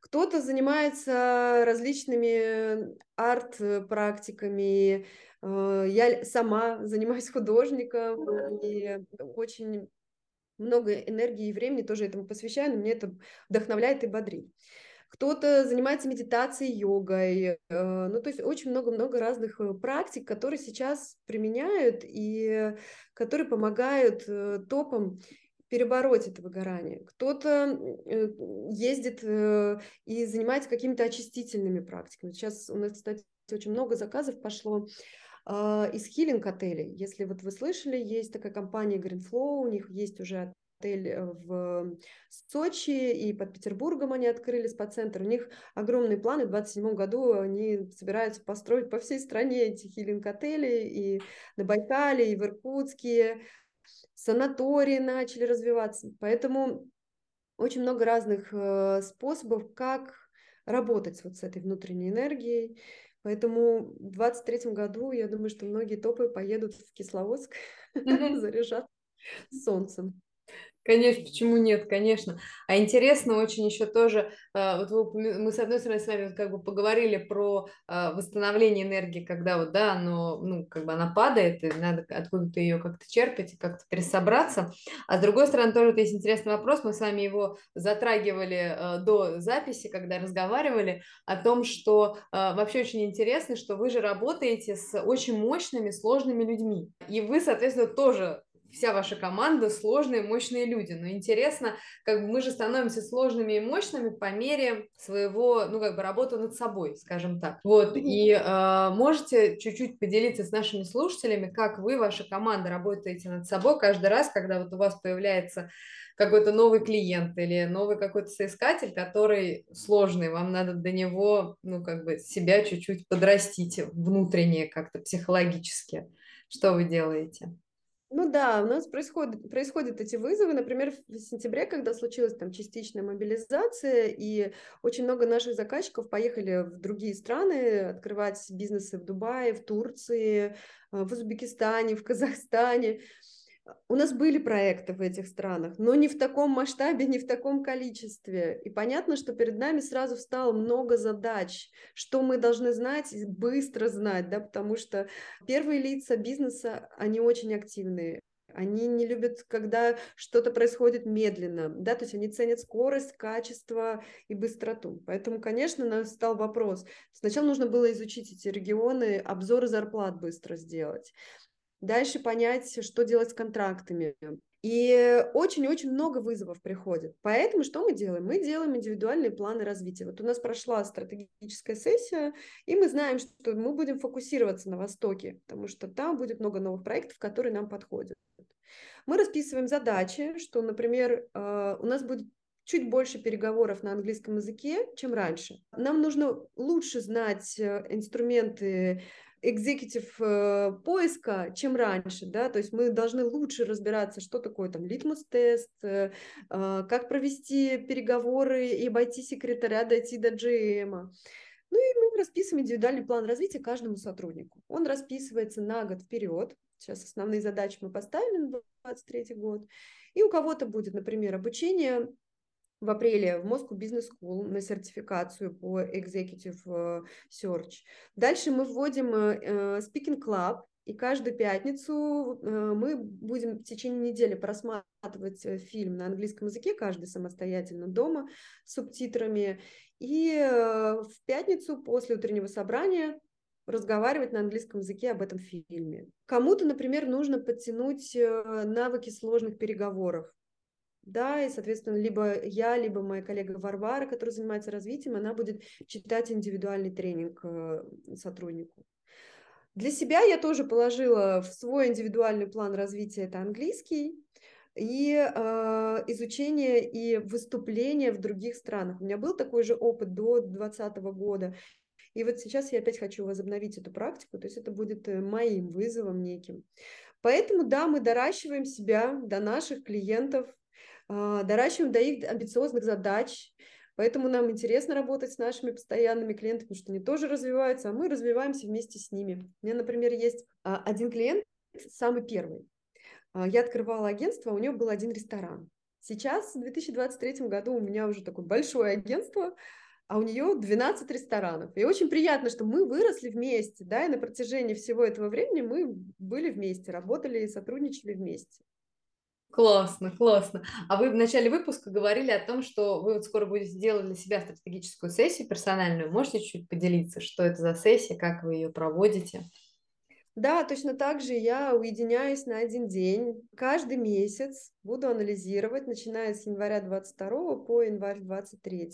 Кто-то занимается различными арт-практиками, э, я сама занимаюсь художником, и очень много энергии и времени тоже этому посвящаю, но мне это вдохновляет и бодрит кто-то занимается медитацией, йогой. Э, ну, то есть очень много-много разных э, практик, которые сейчас применяют и которые помогают топам перебороть это выгорание. Кто-то ездит и занимается какими-то очистительными практиками. Сейчас у нас, кстати, очень много заказов пошло из хилинг-отелей. Если вот вы слышали, есть такая компания Green Flow, у них есть уже отель э, в Сочи, и под Петербургом они открыли спа-центр. У них огромные планы. В 2027 году они собираются построить по всей стране эти хилинг-отели, и на Байкале, и в Иркутске. Санатории начали развиваться. Поэтому очень много разных э, способов, как работать вот с этой внутренней энергией. Поэтому в 2023 году, я думаю, что многие топы поедут в Кисловодск заряжаться солнцем. Конечно, почему нет, конечно. А интересно очень еще тоже, э, вот вы, мы с одной стороны с вами как бы поговорили про э, восстановление энергии, когда вот, да, оно, ну, как бы она падает, и надо откуда-то ее как-то черпать и как-то пересобраться. А с другой стороны тоже вот есть интересный вопрос, мы с вами его затрагивали э, до записи, когда разговаривали о том, что вообще очень интересно, что вы же работаете с очень мощными, сложными людьми. И вы, соответственно, тоже вся ваша команда сложные, мощные люди. Но интересно, как бы мы же становимся сложными и мощными по мере своего, ну, как бы работы над собой, скажем так. Вот, и э, можете чуть-чуть поделиться с нашими слушателями, как вы, ваша команда, работаете над собой каждый раз, когда вот у вас появляется какой-то новый клиент или новый какой-то соискатель, который сложный, вам надо до него, ну, как бы себя чуть-чуть подрастить внутренне как-то психологически. Что вы делаете? Ну да, у нас происходят, происходят эти вызовы. Например, в сентябре, когда случилась там частичная мобилизация, и очень много наших заказчиков поехали в другие страны открывать бизнесы в Дубае, в Турции, э, в Узбекистане, в Казахстане. У нас были проекты в этих странах, но не в таком масштабе, не в таком количестве. И понятно, что перед нами сразу встало много задач, что мы должны знать, быстро знать, да, потому что первые лица бизнеса, они очень активные. Они не любят, когда что-то происходит медленно, да, то есть они ценят скорость, качество и быстроту. Поэтому, конечно, настал вопрос. Сначала нужно было изучить эти регионы, обзоры зарплат быстро сделать. Дальше понять, что делать с контрактами. И очень-очень много вызовов приходит. Поэтому что мы делаем? Мы делаем индивидуальные планы развития. Вот у нас прошла стратегическая сессия, и мы знаем, что мы будем фокусироваться на Востоке, потому что там будет много новых проектов, которые нам подходят. Мы расписываем задачи, что, например, э, у нас будет чуть больше переговоров на английском языке, чем раньше. Нам нужно лучше знать э, инструменты экзекутив э, поиска, чем раньше, да, то есть мы должны лучше разбираться, что такое там литмус-тест, э, а, как провести переговоры и обойти секретаря, дойти до GM. Ну и мы расписываем индивидуальный план развития каждому сотруднику. Он расписывается на год вперед. Сейчас основные задачи мы поставили на 2023 год. И у кого-то будет, например, обучение в апреле в Moscow Business School на сертификацию по Executive э, Search. Дальше мы вводим э, э, Speaking Club, и каждую пятницу мы будем в течение недели просматривать фильм на английском языке, каждый самостоятельно дома с субтитрами. и в пятницу после утреннего собрания разговаривать на английском языке об этом фильме. Кому-то, например, нужно подтянуть навыки сложных переговоров. Да, и, соответственно, либо я, либо моя коллега Варвара, которая занимается развитием, она будет читать индивидуальный тренинг сотруднику. Для себя я тоже положила в свой индивидуальный план развития это английский и э, изучение и выступление в других странах. У меня был такой же опыт до 2020 года. И вот сейчас я опять хочу возобновить эту практику, то есть это будет э, моим вызовом неким. Поэтому, да, мы доращиваем себя до наших клиентов, э, доращиваем до их амбициозных задач, Поэтому нам интересно работать с нашими постоянными клиентами, потому что они тоже развиваются, а мы развиваемся вместе с ними. У меня, например, есть а, один клиент, самый первый. А, я открывала агентство, у него был один ресторан. Сейчас, в 2023 году, у меня уже такое большое агентство, а у нее 12 ресторанов. И очень приятно, что мы выросли вместе, да, и на протяжении всего этого времени мы были вместе, работали и сотрудничали вместе. Классно, классно. А вы в начале выпуска говорили о том, что вы вот скоро будете делать для себя стратегическую сессию персональную. Можете чуть поделиться, что это за сессия, как вы ее проводите? Да, точно так же я уединяюсь на один день. Каждый месяц буду анализировать, начиная с января 22 по январь 23.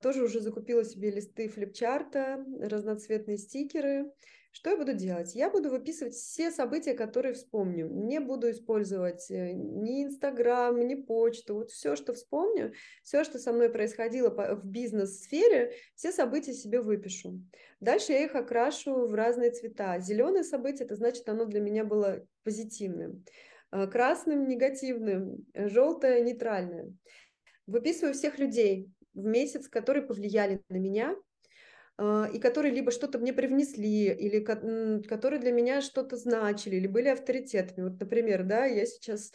Тоже уже закупила себе листы флипчарта, разноцветные стикеры. Что я буду делать? Я буду выписывать все события, которые вспомню. Не буду использовать э, ни Инстаграм, ни почту. Вот все, что вспомню, все, что со мной происходило в бизнес-сфере, все события себе выпишу. Дальше я их окрашу в разные цвета. Зеленое событие, это значит, оно для меня было позитивным. А красным – негативным, желтое – нейтральное. Выписываю всех людей в месяц, которые повлияли на меня – и которые либо что-то мне привнесли, или которые для меня что-то значили, или были авторитетами. Вот, например, да, я сейчас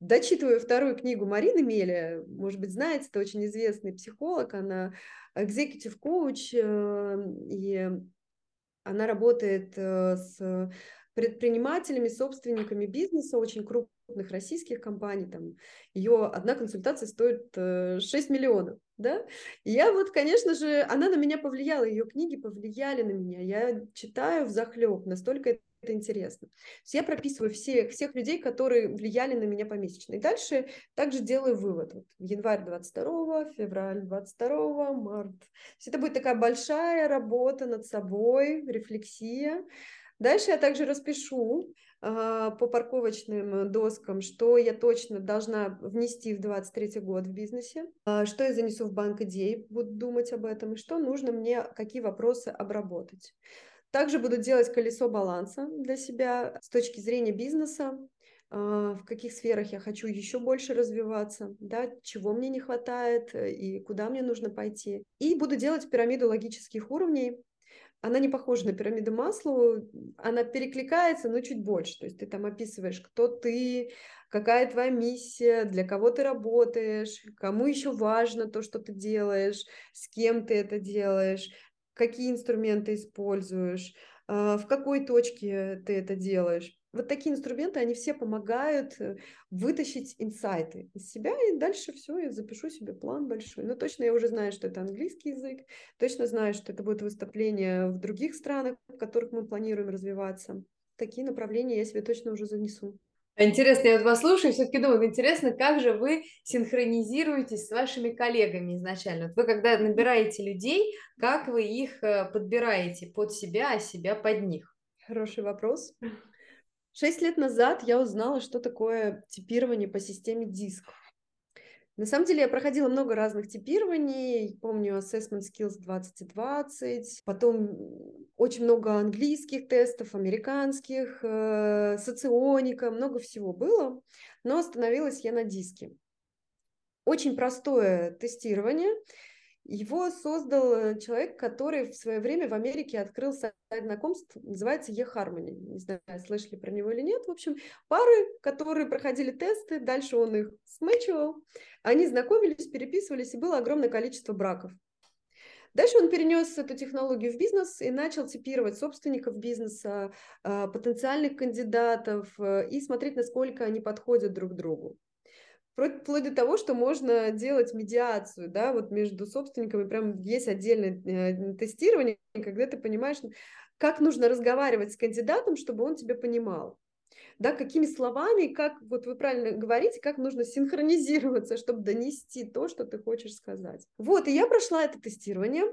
дочитываю вторую книгу Марины Меля, может быть, знаете, это очень известный психолог, она executive coach, э, и она работает э, с предпринимателями, собственниками бизнеса очень крупных российских компаний. Там, ее одна консультация стоит 6 э, миллионов. Да? И я вот, конечно же, она на меня повлияла, ее книги повлияли на меня. Я читаю в захлеб, настолько это интересно. Я прописываю всех, всех людей, которые влияли на меня помесячно. И дальше также делаю вывод. Вот январь 22, февраль 22, март. То есть это будет такая большая работа над собой, рефлексия. Дальше я также распишу по парковочным доскам, что я точно должна внести в 23 год в бизнесе, э, что я занесу в банк идей, буду думать об этом, и что нужно мне, какие вопросы обработать. Также буду делать колесо баланса для себя с точки зрения бизнеса, в каких сферах я хочу еще больше развиваться, да, чего мне не хватает и куда мне нужно пойти. И буду делать пирамиду логических уровней, она не похожа на пирамиду Маслоу, она перекликается, но чуть больше. То есть ты там описываешь, кто ты, какая твоя миссия, для кого ты работаешь, кому еще важно то, что ты делаешь, с кем ты это делаешь, какие инструменты используешь, а, в какой точке ты это делаешь. Вот такие инструменты, они все помогают э, вытащить инсайты из себя, и дальше все, я запишу себе план большой. Но точно я уже знаю, что это английский язык, точно знаю, что это будет выступление в других странах, в которых мы планируем развиваться. Такие направления я себе точно уже занесу. Интересно, я вот вас слушаю, все-таки думаю, интересно, как же вы синхронизируетесь с вашими коллегами изначально? Вот вы когда набираете людей, как вы их э, подбираете под себя, а себя под них? Хороший вопрос. Шесть лет назад я узнала, что такое типирование по системе диск. На самом деле я проходила много разных типирований, помню Assessment Skills 2020, потом очень много английских тестов, американских, э, соционика, много всего было, но остановилась я на диске. Очень простое тестирование – его создал э, человек, который в свое время в Америке открыл сайт знакомств, называется eHarmony. Не знаю, слышали про него или нет. В общем, пары, которые проходили тесты, дальше он их смычивал, они знакомились, переписывались, и было огромное количество браков. Дальше он перенес эту технологию в бизнес и начал типировать собственников бизнеса, а, потенциальных кандидатов э, и смотреть, насколько они подходят друг другу. Вплоть до того, что можно делать медиацию, да, вот между собственниками, прям есть отдельное э, тестирование, когда ты понимаешь, как нужно разговаривать с кандидатом, чтобы он тебя понимал. Да, какими словами, как вот вы правильно говорите, как нужно синхронизироваться, чтобы донести то, что ты хочешь сказать. Вот, и я прошла это тестирование.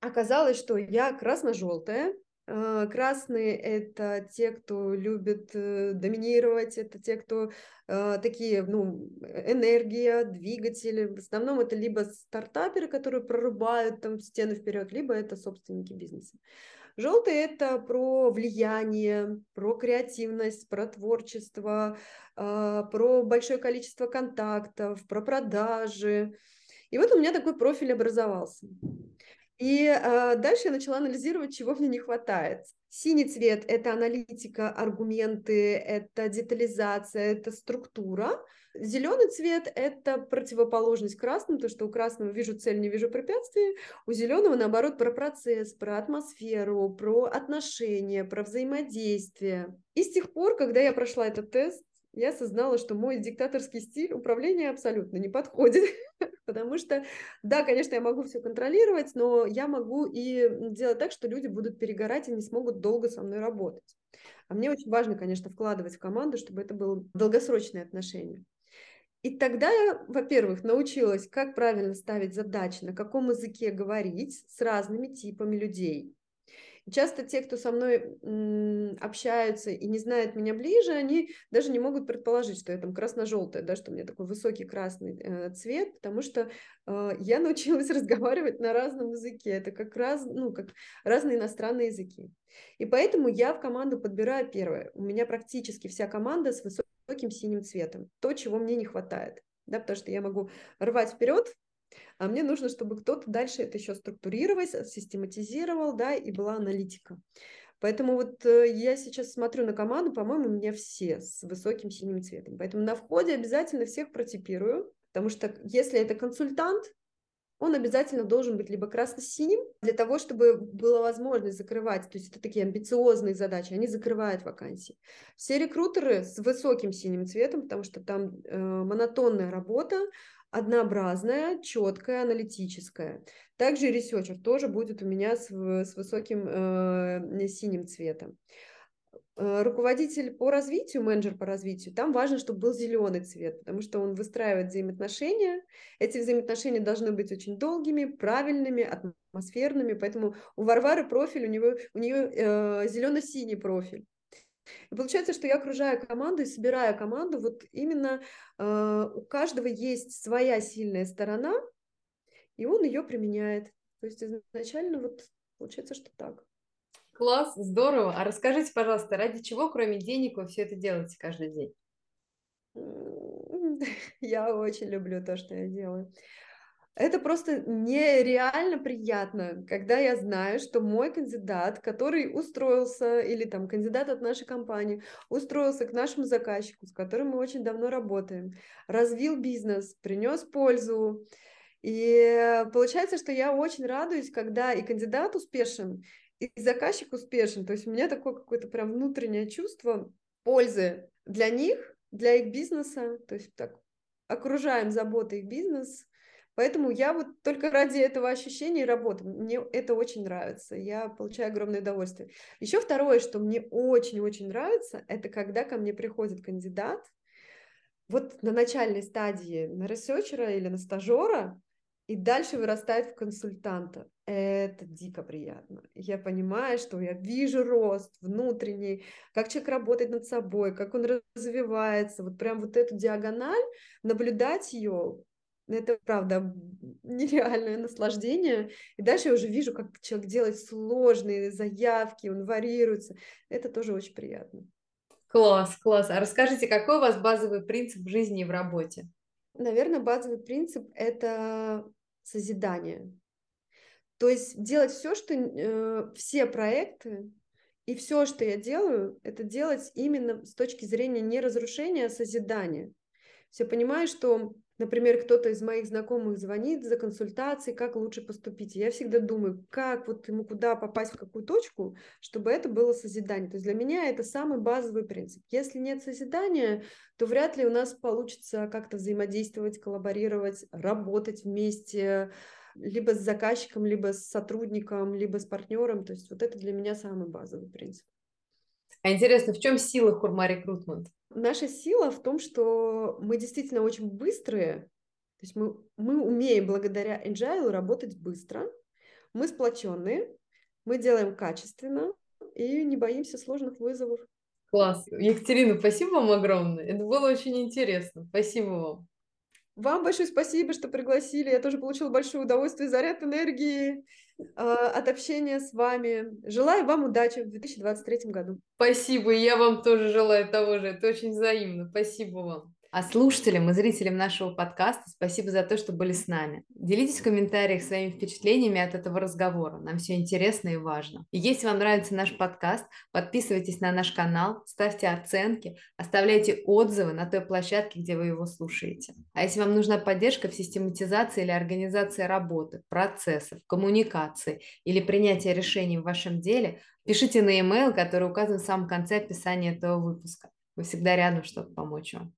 Оказалось, что я красно-желтая, Красные – это те, кто любит э, доминировать, это те, кто э, такие, ну, энергия, двигатели. В основном это либо стартаперы, которые прорубают там стены вперед, либо это собственники бизнеса. Желтые – это про влияние, про креативность, про творчество, про большое количество контактов, про продажи. И вот у меня такой профиль образовался. И э, дальше я начала анализировать, чего мне не хватает. Синий цвет – это аналитика, аргументы, это детализация, это структура. Зеленый цвет – это противоположность красному, то, что у красного вижу цель, не вижу препятствий. У зеленого, наоборот, про процесс, про атмосферу, про отношения, про взаимодействие. И с тех пор, когда я прошла этот тест, я осознала, что мой диктаторский стиль управления абсолютно не подходит, потому что, да, конечно, я могу все контролировать, но я могу и делать так, что люди будут перегорать и не смогут долго со мной работать. А мне очень важно, конечно, вкладывать в команду, чтобы это было долгосрочное отношение. И тогда я, во-первых, научилась, как правильно ставить задачи, на каком языке говорить с разными типами людей. Часто те, кто со мной общаются и не знают меня ближе, они даже не могут предположить, что я там красно-желтая, да, что у меня такой высокий красный э, цвет, потому что э, я научилась разговаривать на разном языке. Это как раз, ну, как разные иностранные языки. И поэтому я в команду подбираю первое. У меня практически вся команда с высоким синим цветом. То, чего мне не хватает. Да, потому что я могу рвать вперед, а мне нужно, чтобы кто-то дальше это еще структурировал, систематизировал, да, и была аналитика. Поэтому вот э, я сейчас смотрю на команду, по-моему, у меня все с высоким синим цветом. Поэтому на входе обязательно всех протипирую, потому что если это консультант, он обязательно должен быть либо красно-синим, для того, чтобы была возможность закрывать, то есть это такие амбициозные задачи, они закрывают вакансии. Все рекрутеры с высоким синим цветом, потому что там э, монотонная работа, однообразная, четкая, аналитическая. Также researcher тоже будет у меня с, с высоким э, синим цветом. Э, руководитель по развитию, менеджер по развитию, там важно, чтобы был зеленый цвет, потому что он выстраивает взаимоотношения. Эти взаимоотношения должны быть очень долгими, правильными, атмосферными. Поэтому у Варвары профиль, у, него, у нее э, зелено-синий профиль. И получается, что я окружаю команду и собираю команду, вот именно э, у каждого есть своя сильная сторона, и он ее применяет. То есть изначально вот получается, что так. Класс, здорово. А расскажите, пожалуйста, ради чего, кроме денег, вы все это делаете каждый день? Я очень люблю то, что я делаю. Это просто нереально приятно, когда я знаю, что мой кандидат, который устроился, или там кандидат от нашей компании, устроился к нашему заказчику, с которым мы очень давно работаем, развил бизнес, принес пользу. И получается, что я очень радуюсь, когда и кандидат успешен, и заказчик успешен. То есть у меня такое какое-то прям внутреннее чувство пользы для них, для их бизнеса. То есть так окружаем заботой их бизнес – Поэтому я вот только ради этого ощущения работы, мне это очень нравится, я получаю огромное удовольствие. Еще второе, что мне очень-очень нравится, это когда ко мне приходит кандидат, вот на начальной стадии, на ресерчера или на стажера, и дальше вырастает в консультанта. Это дико приятно. Я понимаю, что я вижу рост внутренний, как человек работает над собой, как он развивается. Вот прям вот эту диагональ, наблюдать ее, это, правда, нереальное наслаждение. И дальше я уже вижу, как человек делает сложные заявки, он варьируется. Это тоже очень приятно. Класс, класс. А расскажите, какой у вас базовый принцип в жизни и в работе? Наверное, базовый принцип – это созидание. То есть делать все, что э, все проекты и все, что я делаю, это делать именно с точки зрения не разрушения, а созидания. Все понимаю, что Например, кто-то из моих знакомых звонит за консультацией, как лучше поступить. Я всегда думаю, как вот ему куда попасть, в какую точку, чтобы это было созидание. То есть для меня это самый базовый принцип. Если нет созидания, то вряд ли у нас получится как-то взаимодействовать, коллаборировать, работать вместе, либо с заказчиком, либо с сотрудником, либо с партнером. То есть вот это для меня самый базовый принцип. А интересно, в чем сила Хурма Рекрутмент? Наша сила в том, что мы действительно очень быстрые, то есть мы, мы умеем благодаря Agile работать быстро, мы сплоченные, мы делаем качественно и не боимся сложных вызовов. Класс. Екатерина, спасибо вам огромное. Это было очень интересно. Спасибо вам. Вам большое спасибо, что пригласили. Я тоже получила большое удовольствие, заряд энергии э, от общения с вами. Желаю вам удачи в 2023 году. Спасибо, я вам тоже желаю того же. Это очень взаимно. Спасибо вам. А слушателям и зрителям нашего подкаста спасибо за то, что были с нами. Делитесь в комментариях своими впечатлениями от этого разговора. Нам все интересно и важно. И если вам нравится наш подкаст, подписывайтесь на наш канал, ставьте оценки, оставляйте отзывы на той площадке, где вы его слушаете. А если вам нужна поддержка в систематизации или организации работы, процессов, коммуникации или принятия решений в вашем деле, пишите на e-mail, который указан в самом конце описания этого выпуска. Мы всегда рядом, чтобы помочь вам.